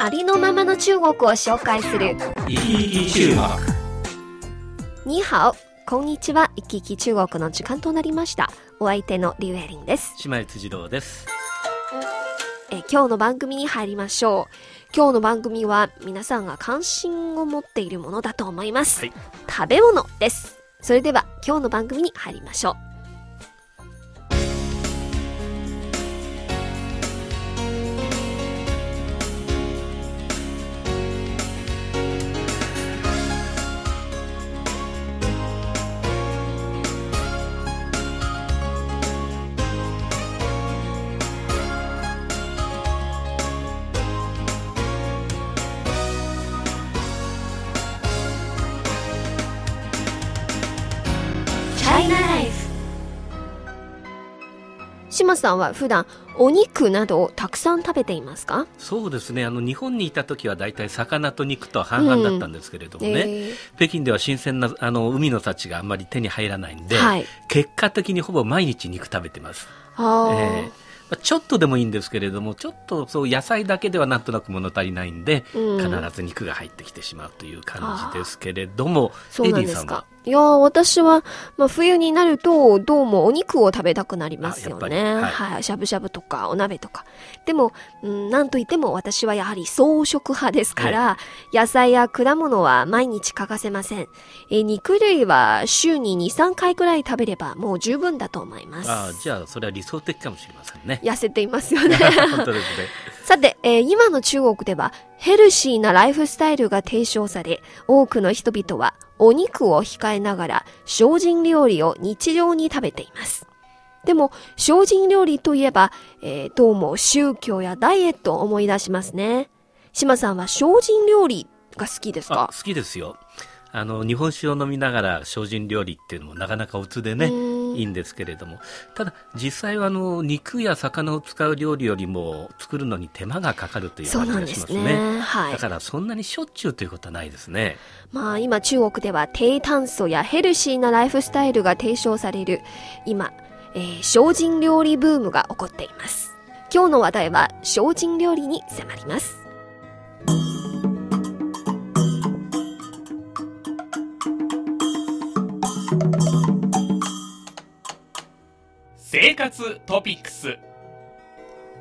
ありのままの中国を紹介する。生き生き中国に好、こんにちは。行き来中国の時間となりました。お相手のリュウエリンです。姉妹辻堂です。えー今日の番組に入りましょう。今日の番組は皆さんが関心を持っているものだと思います。はい食べ物です。それでは今日の番組に入りましょう。さんは普段お肉などをたくさん食べていますか？そうですね。あの日本にいた時はだいたい魚と肉と半々だったんですけれどもね。えー北京では新鮮なあの海の幸があんまり手に入らないんで、はい結果的にほぼ毎日肉食べてます。ええまあちょっとでもいいんですけれども、ちょっとそう野菜だけではなんとなく物足りないんで、うん必ず肉が入ってきてしまうという感じですけれども、そうなんエディさんは？ですか。いやー私は、まあ、冬になると、どうもお肉を食べたくなりますよあね。やっぱりは。はいいしゃぶしゃぶとか、お鍋とか。でも、うん、なんといっても私はやはり草食派ですから、野菜や果物は毎日欠かせません。えー肉類は週に2、3回くらい食べればもう十分だと思います。ああじゃあ、それは理想的かもしれませんね。痩せていますよね。本当ですね。さて、えー今の中国ではヘルシーなライフスタイルが提唱され、多くの人々はお肉を控えながら精進料理を日常に食べています。でも、精進料理といえば、えーどうも宗教やダイエットを思い出しますね。島さんは精進料理が好きですか？あ好きですよ。あの日本酒を飲みながら精進料理っていうのもなかなかおつでねうーんいいんですけれどもただ実際はあの肉や魚を使う料理よりも作るのに手間がかかるという感じがしますねね。はいだ。からそんなにしょっちゅうということはないですねまあ今中国では低炭素やヘルシーなライフスタイルが提唱される今、えー精進料理ブームが起こっています。今日の話題は精進料理に迫ります。生活トピックス。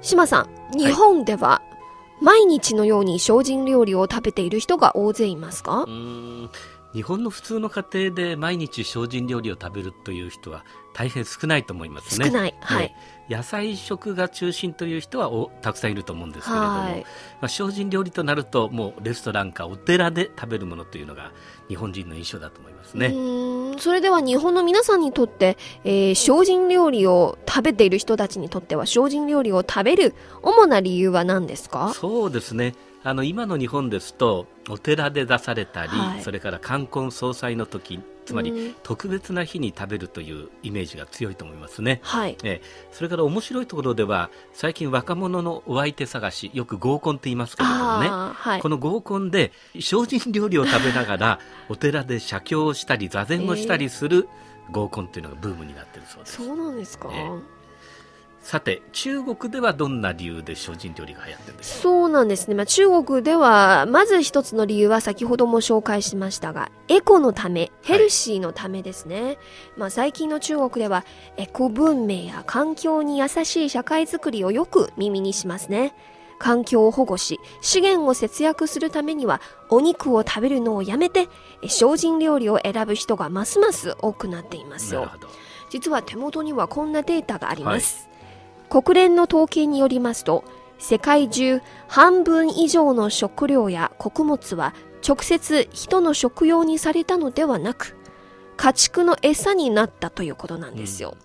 島さん、日本では毎日のように精進料理を食べている人が大勢いますか？うーん日本の普通の家庭で毎日精進料理を食べるという人は大変少ないと思いますね少ない。はいね。野菜食が中心という人はおたくさんいると思うんですけれども、はいまあ、精進料理となるともうレストランかお寺で食べるものというのが日本人の印象だと思いますうね。ーん。それでは日本の皆さんにとって、えー精進料理を食べている人たちにとっては精進料理を食べる主な理由は何ですか？そうですね。あの今の日本ですとお寺で出されたり、はい。それから冠婚葬祭の時つまりうん特別な日に食べるというイメージが強いと思いますね。はい。ええそれから面白いところでは最近若者のお相手探しよく合コンって言いますけれどもねはいこ。の合コンで精進料理を食べながら お寺で写経をしたり座禅をしたりする合コンというのがブームになっているそうです、そうなんですか、えさて中国ではどんな理由で精進料理が流行ってるんでしょそうなんですね。まあ、中国では、まず一つの理由は先ほども紹介しましたが、エコのため、ヘルシーのためですね。まあ、最近の中国では、エコ文明や環境に優しい社会づくりをよく耳にしますね。環境を保護し、資源を節約するためには、お肉を食べるのをやめて、え精進料理を選ぶ人がますます多くなっていますようなる。ほど実は手元にはこんなデータがあります、国連の統計によりますと世界中半分以上の食料や穀物は直接人の食用にされたのではなく家畜の餌になったということなんですよ、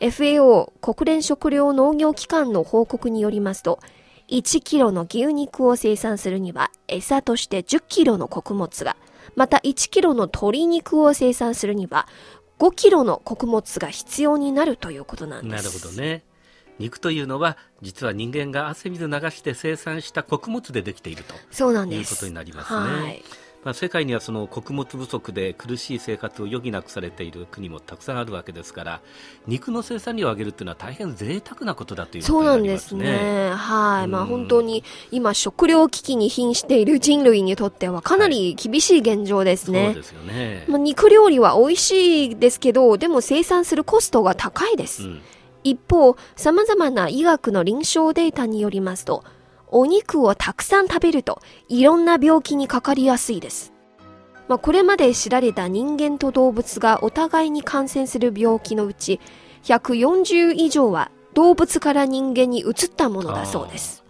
FAO 国連食糧農業機関の報告によりますと1キロの牛肉を生産するには餌として10キロの穀物が、また1キロの鶏肉を生産するには5キロの穀物が必要になるということなんです。なるほどね。肉というのは実は人間が汗水流して生産した穀物でできているとそうなんです。いうことになりますね。はい。まあ、世界にはその穀物不足で苦しい生活を余儀なくされている国もたくさんあるわけですから肉の生産量を上げるというのは大変贅沢なことだということそうになんりまなですすね。ね。はい。まあうん本当に今食糧危機に瀕している人類にとってはかなり厳しい現状ですね。そうですよね。まあ、肉料理は美味しいですけど、でも生産するコストが高いです。うん一方、様々な医学の臨床データによりますと、お肉をたくさん食べると、いろんな病気にかかりやすいです。まあ、これまで知られた人間と動物がお互いに感染する病気のうち、140以上は動物から人間に移ったものだそうです。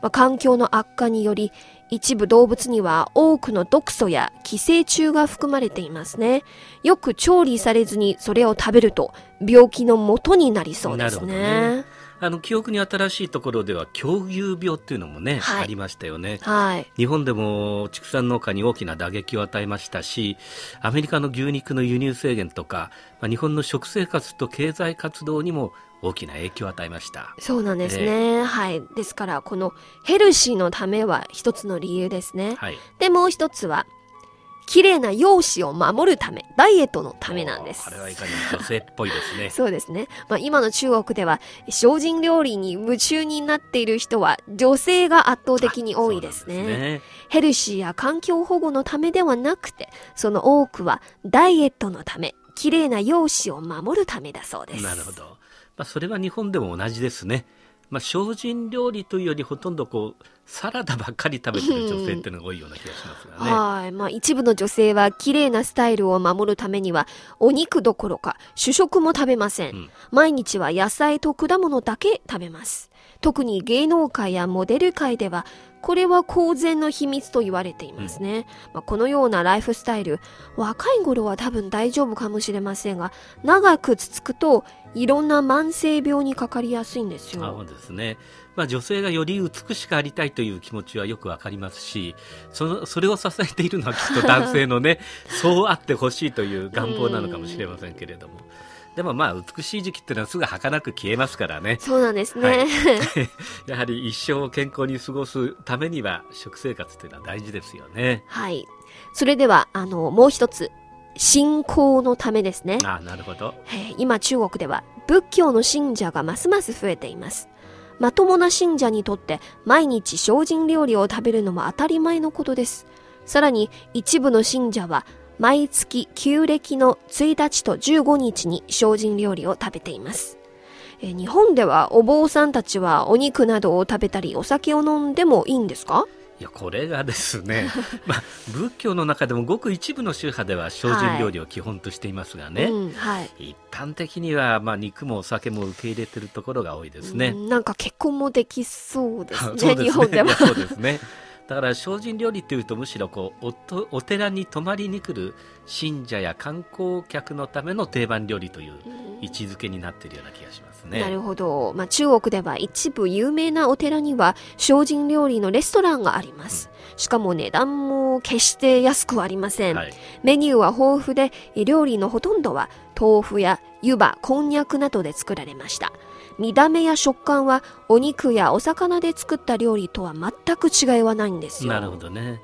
まあ、環境の悪化により、一部動物には多くの毒素や寄生虫が含まれていますね。よく調理されずにそれを食べると病気の元になりそうですね。あの記憶に新しいところでは狂牛病っていうのもね、はいありましたよね。はい。日本でも畜産農家に大きな打撃を与えましたしアメリカの牛肉の輸入制限とか、まあ、日本の食生活と経済活動にも大きな影響を与えましたそうなんですね。はい。ですから、このヘルシーのためは一つの理由ですね。はいで、もう一つは、綺麗な容姿を守るため、ダイエットのためなんですあ。れはいかにも女性っぽいですね そうですね。まあ、今の中国では、精進料理に夢中になっている人は、女性が圧倒的に多いですそうなんね。ヘルシーや環境保護のためではなくて、その多くはダイエットのため、綺麗な容姿を守るためだそうです。なるほど、まあ、それは日本でも同じですねまあ、精進料理というよりほとんどこうサラダばっかり食べてる女性っていうのが多いような気がしますがね。はい。まあ一部の女性は綺麗なスタイルを守るためには、お肉どころか主食も食べません。うん毎日は野菜と果物だけ食べます。特に芸能界やモデル界では、これは公然の秘密と言われていますね。まあ、このようなライフスタイル、若い頃は多分大丈夫かもしれませんが、長く続くと、いろんな慢性病にかかりやすいんですあよ。そうですね、まあ、女性がより美しくありたいという気持ちはよくわかりますしそのそれを支えているのはきっと男性のね そうあってほしいという願望なのかもしれませんけれどもでもまあ美しい時期っていうのはすぐ儚く消えますからねそうなんですね。はい やはり一生を健康に過ごすためには食生活というのは大事ですよね。はい。それでは、あの、もう一つ、信仰のためですね。あなるほどえー今中国では仏教の信者がますます増えています。まともな信者にとって毎日精進料理を食べるのも当たり前のことです。さらに一部の信者は毎月旧暦の1日と15日に精進料理を食べています。えー日本ではお坊さんたちはお肉などを食べたりお酒を飲んでもいいんですか？いやこれがですね、まあ、仏教の中でもごく一部の宗派では精進料理を基本としていますがね、うん、はい。一般的には、まあ、肉もお酒も受け入れてるところが多いですね。うんなんか結婚もできそうですね、ね日本では。そうですねだから精進料理っていうとむしろこうお寺に泊まりに来る信者や観光客のための定番料理という位置づけになっているような気がしますね。なるほど。まあ、中国では一部有名なお寺には精進料理のレストランがあります。しかも値段も決して安くはありません。はい、メニューは豊富で、料理のほとんどは豆腐や湯葉、こんにゃくなどで作られました。見た目や食感はお肉やお魚で作った料理とは全く違いはないんですよ。なるほどね。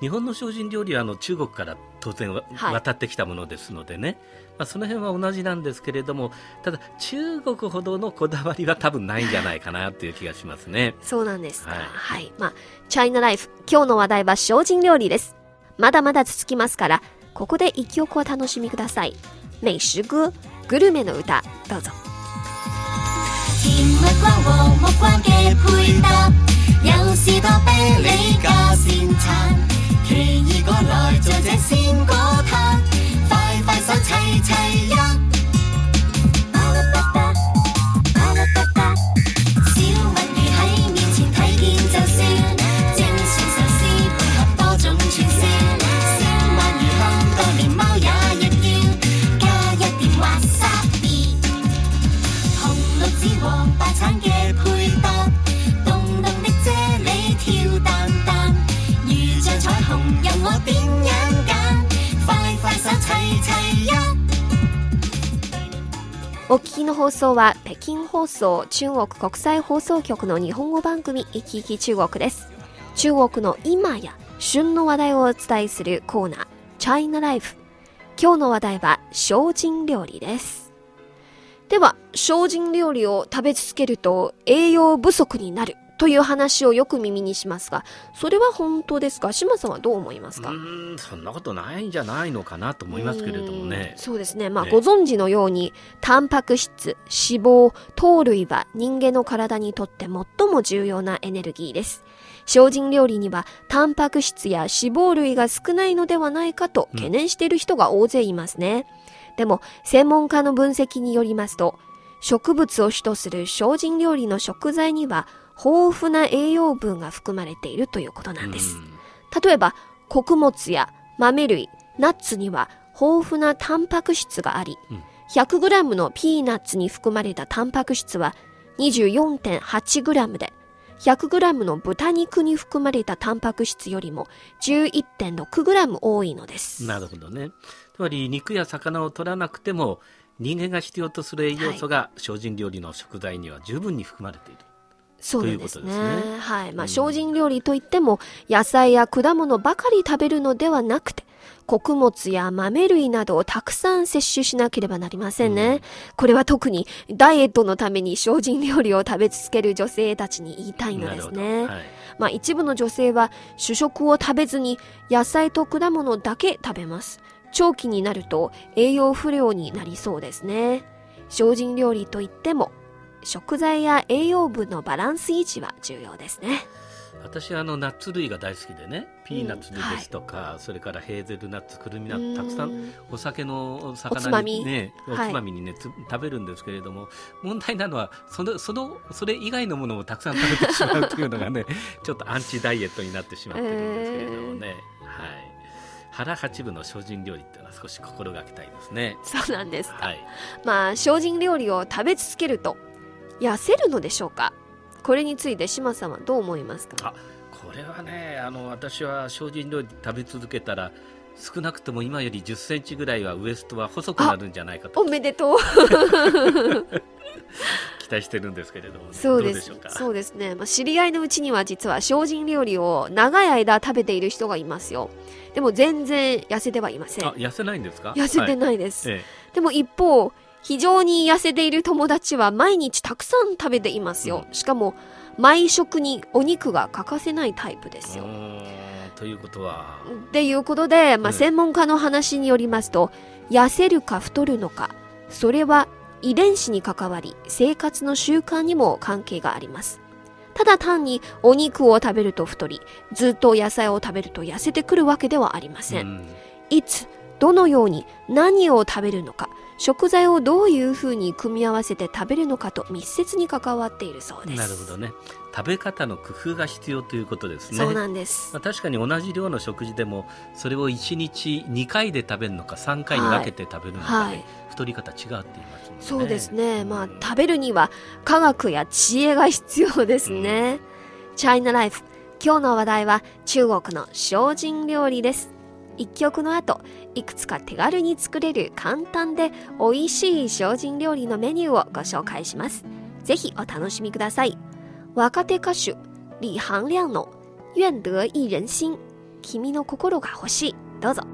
日本の精進料理はあの中国から当然わはい渡ってきたものですのでね、まあ、その辺は同じなんですけれどもただ中国ほどのこだわりは多分ないんじゃないかなという気がしますね。そうなんですか。は。はいいまあ、チャイナライフ、今日の話題は精進料理です。まだまだ続きますから、ここで一曲を楽しみください。美食歌、グルメの歌、どうぞ。甜蜜瓜和木瓜嘅配搭，有士多啤梨加鲜橙，奇异果来做这鲜果挞，快快手齐齐一。の放送は北京放送中国国際放送局の日本語番組いきいき中国です。中国の今や旬の話題をお伝えするコーナーチャイナライフ今日の話題は精進料理です。では精進料理を食べ続けると栄養不足になるという話をよく耳にしますがそれは本当ですか？島さんはどう思いますか？うーんそんなことないんじゃないのかなと思いますけれどもねうん。そうですね。まあ、ねご存知のように、タンパク質、脂肪、糖類は人間の体にとって最も重要なエネルギーです。精進料理には、タンパク質や脂肪類が少ないのではないかと懸念している人が大勢いますね。でも、専門家の分析によりますと、植物を主とする精進料理の食材には、豊富な栄養分が含まれているということなんです。うん例えば穀物や豆類ナッツには豊富なタンパク質があり、うん 100g のピーナッツに含まれたタンパク質は 24.8g で 100g の豚肉に含まれたタンパク質よりも 11.6g 多いのです。なるほどね。つまり肉や魚を取らなくても人間が必要とする栄養素が精進料理の食材には十分に含まれている。そうですね。すねはい。まあ、うん精進料理といっても、野菜や果物ばかり食べるのではなくて、穀物や豆類などをたくさん摂取しなければなりませんね。これは特にダイエットのために精進料理を食べ続ける女性たちに言いたいの。ですね。はい。まあ一部の女性は主食を食べずに野菜と果物だけ食べます。長期になると栄養不良になりそうですね。精進料理といっても食材や栄養分のバランス維持は重要ですね。私はあのナッツ類が大好きでね、ピーナッツですとか、それからヘーゼルナッツ、くるみナッツ、たくさんお酒の魚みにね、おはいつまみにね、つ食べるんですけれども、問題なのはそのそのそれ以外のものをたくさん食べてしまうというのがね、ちょっとアンチダイエットになってしまってるんですけれどもね、はい。腹八分の精進料理っていうのは少し心がけたいですね。そうなんです。はい。まあ精進料理を食べ続けると痩せるのでしょうか？これについて島さんはどう思いますか？あこれはねあの私は精進料理食べ続けたら少なくとも今より1 0センチぐらいはウエストは細くなるんじゃないかと。おめでとう。期待してるんですけれども、ね、そうです。そうですね、まあ、知り合いのうちには実は精進料理を長い間食べている人がいますよ。でも全然痩せてはいません。あ痩せないんですか？痩せてい、ないです、え。でも一方非常に痩せている友達は毎日たくさん食べていますよ、しかも毎食にお肉が欠かせないタイプですよ。ということは。っていうことで、まあ、うん。専門家の話によりますと、痩せるか太るのかそれは遺伝子に関わり生活の習慣にも関係があります。ただ単にお肉を食べると太りずっと野菜を食べると痩せてくるわけではありません、うん。いつどのように何を食べるのか食材をどういうふうに組み合わせて食べるのかと密接に関わっているそうですなるほどね食べ方の工夫が必要ということですねそうなんですまあ、確かに同じ量の食事でもそれを1日2回で食べるのか3回に分けて食べるのかで、はい太り方違うって言いますねそうですね。まあうん、食べるには科学や知恵が必要ですね。チャイナライフ。今日の話題は中国の精進料理です。一曲の後、いくつか手軽に作れる簡単で美味しい精進料理のメニューをご紹介します。ぜひお楽しみください。若手歌手、李行亮の愿得一人心。君の心が欲しい。どうぞ。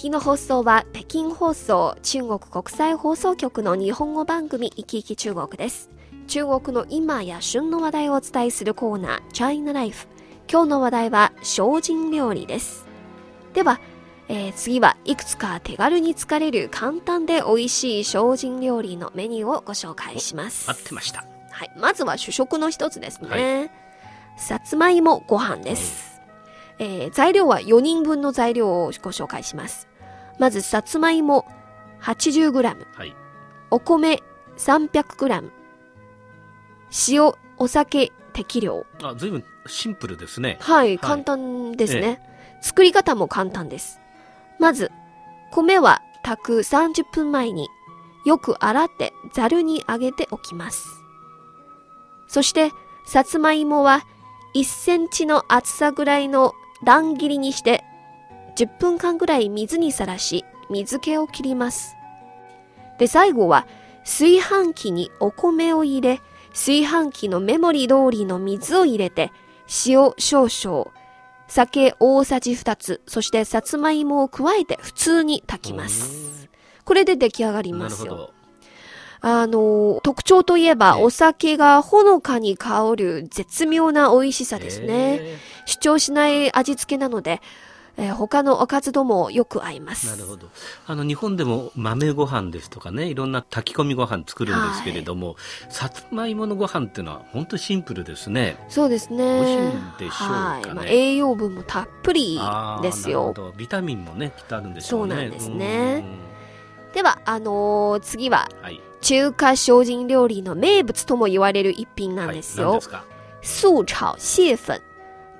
お聞きの放送は北京放送中国国際放送局の日本語番組いきいき中国です。中国の今や旬の話題をお伝えするコーナーチャイナライフ。今日の話題は精進料理です。では、えー次はいくつか手軽に作れる簡単で美味しい精進料理のメニューをご紹介します。待ってました。はい。まずは主食の一つですね。はさつまいもご飯です。えー材料は4人分の材料をご紹介します。まず、さつまいも 80g、はい。お米 300g、塩、お酒適量。あ、随分シンプルですね。はい、簡単ですね。作り方も簡単です。まず、米は炊く30分前によく洗ってざるにあげておきます。そして、さつまいもは1センチの厚さぐらいの乱切りにして10分間ぐらい水にさらし水気を切ります。で、最後は炊飯器にお米を入れ、炊飯器のメモリ通りの水を入れて塩少々、酒大さじ2つ、そしてさつまいもを加えて普通に炊きます。これで出来上がりますよ。あの、特徴といえば、ええお酒がほのかに香る絶妙な美味しさですね。へ主張しない味付けなので、えー他のおかずともよく合います。ーなるほど。あの、日本でも豆ご飯ですとかね、いろんな炊き込みご飯作るんですけれども、さつまいものご飯っていうのは本当にシンプルですね。そうですね。美味しいんでしょうかねはい。まあ、栄養分もたっぷりですよビタミンもね、きっとあるんでしょうね。そうなんですねうんでは、あのー次は、はい。中華精進料理の名物とも言われる一品なんですよはい素炒蟹粉。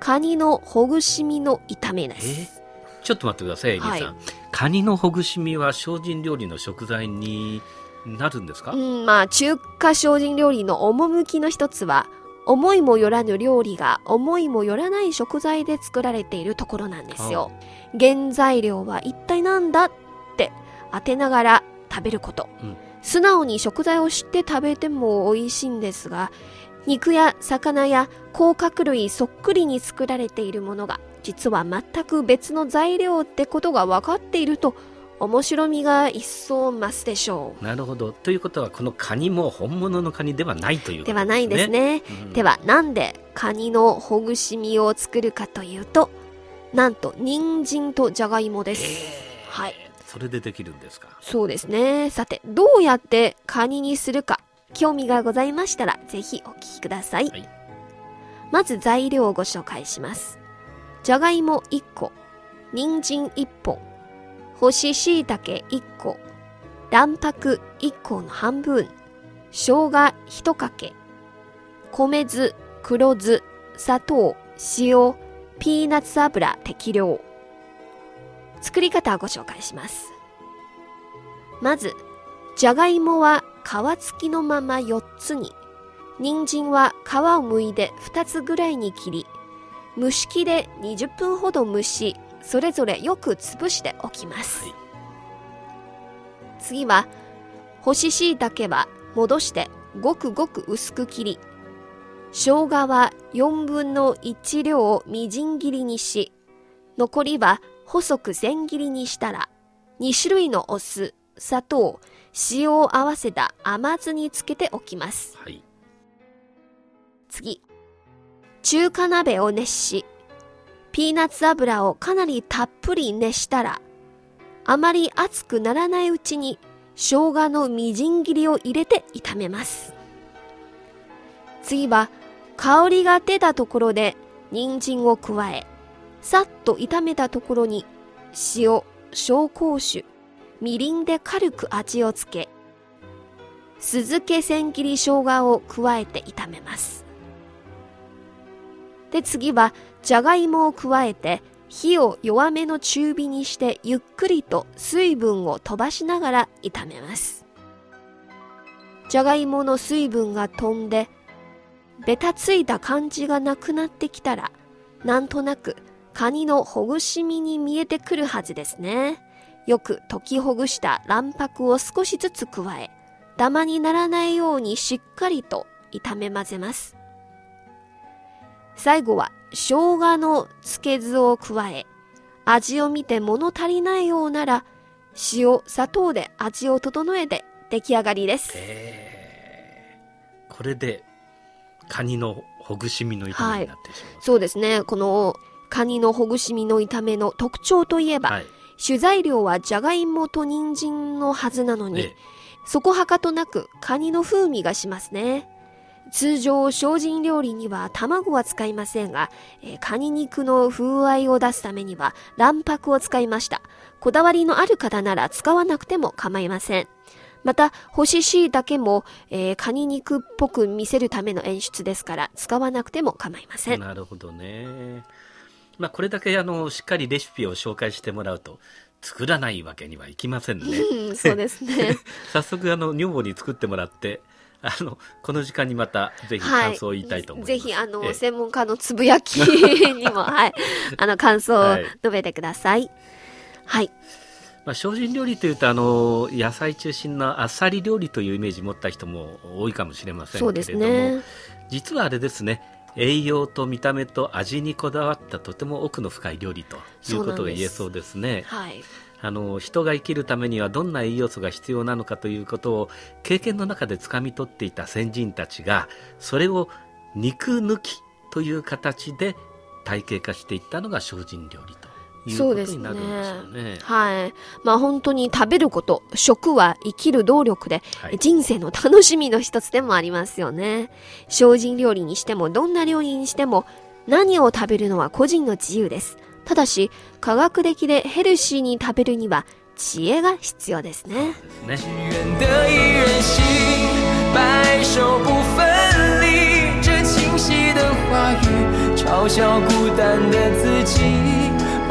カニのほぐし身の炒めです。え？ちょっと待ってください、エリーさん。はいカニのほぐし身は精進料理の食材になるんですか、うん、まあ、中華精進料理の趣の一つは、思いもよらぬ料理が思いもよらない食材で作られているところなんですよ。原材料は一体なんだって当てながら食べること。うん素直に食材を知って食べても美味しいんですが、肉や魚や甲殻類そっくりに作られているものが、実は全く別の材料ってことが分かっていると、面白みが一層増すでしょう。なるほど。ということは、このカニも本物のカニではないということではないんですね。うんでは、なんでカニのほぐし身を作るかというと、なんと、人参とじゃがいもです。はい。それでできるんですか？そうですね。さて、どうやってカニにするか、興味がございましたら、ぜひお聞きください。はいまず材料をご紹介します。じゃがいも1個、人参1本、干し椎茸1個、卵白1個の半分、生姜1かけ、米酢、黒酢、砂糖、塩、ピーナッツ油適量。作り方をご紹介します。まず、じゃがいもは皮付きのまま4つに、人参は皮を剥いで2つぐらいに切り、蒸し器で20分ほど蒸し、それぞれよく潰しておきます。はい次は、干し椎茸は戻してごくごく薄く切り、生姜は4分の1量をみじん切りにし、残りは細く千切りにしたら、2種類のお酢、砂糖、塩を合わせた甘酢につけておきます。はい。次。中華鍋を熱し、ピーナッツ油をかなりたっぷり熱したら、あまり熱くならないうちに生姜のみじん切りを入れて炒めます。次は香りが出たところで人参を加え、さっと炒めたところに塩、紹興酒、みりんで軽く味をつけ、酢漬け千切り生姜を加えて炒めます。で、次は、じゃがいもを加えて、火を弱めの中火にしてゆっくりと水分を飛ばしながら炒めます。じゃがいもの水分が飛んで、べたついた感じがなくなってきたら、なんとなくカニのほぐし身に見えてくるはずですね。よく溶きほぐした卵白を少しずつ加え、ダマにならないようにしっかりと炒め混ぜます。最後は生姜の漬け酢を加え、味を見て物足りないようなら、塩、砂糖で味を整えて出来上がりです。えーこれでカニのほぐし身の炒めになってしまう。そうですね。このカニのほぐし身の炒めの特徴といえば、はい。主材料はじゃがいもと人参のはずなのに、えそこはかとなくカニの風味がしますね。通常、精進料理には卵は使いませんが、えーカニ肉の風合いを出すためには卵白を使いました。こだわりのある方なら使わなくても構いません。また、干し椎茸も、えーカニ肉っぽく見せるための演出ですから、使わなくても構いません。なるほどね。まあ、これだけあのしっかりレシピを紹介してもらうと作らないわけにはいきませんね。うん、そうですね。早速あの女房に作ってもらってあのこの時間にまたぜひ感想を言いたいと思います。ぜひ、あの、ええ専門家のつぶやきにも、はい、あの、感想をはい述べてください。はい。まあ、精進料理というとあの野菜中心のあっさり料理というイメージ持った人も多いかもしれませんけれどもそうですね。実はあれですね栄養と見た目と味にこだわったとても奥の深い料理ということが言えそうですね。はい。あの人が生きるためにはどんな栄養素が必要なのかということを経験の中で掴み取っていた先人たちがそれを肉抜きという形で体系化していったのが精進料理というそうですねことになるんでしょうね。はい。まあ本当に食べること、食は生きる動力で、はい人生の楽しみの一つでもありますよね。精進料理にしても、どんな料理にしても、何を食べるのは個人の自由です。ただし、科学的でヘルシーに食べるには、知恵が必要ですね。ですね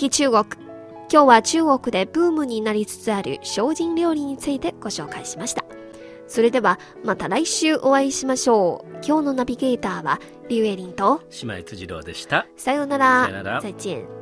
き来中国。今日は中国でブームになりつつある精進料理についてご紹介しました。それではまた来週お会いしましょう。今日のナビゲーターはリュウエリンと島井辻郎でした。さようなら。さようなら再见。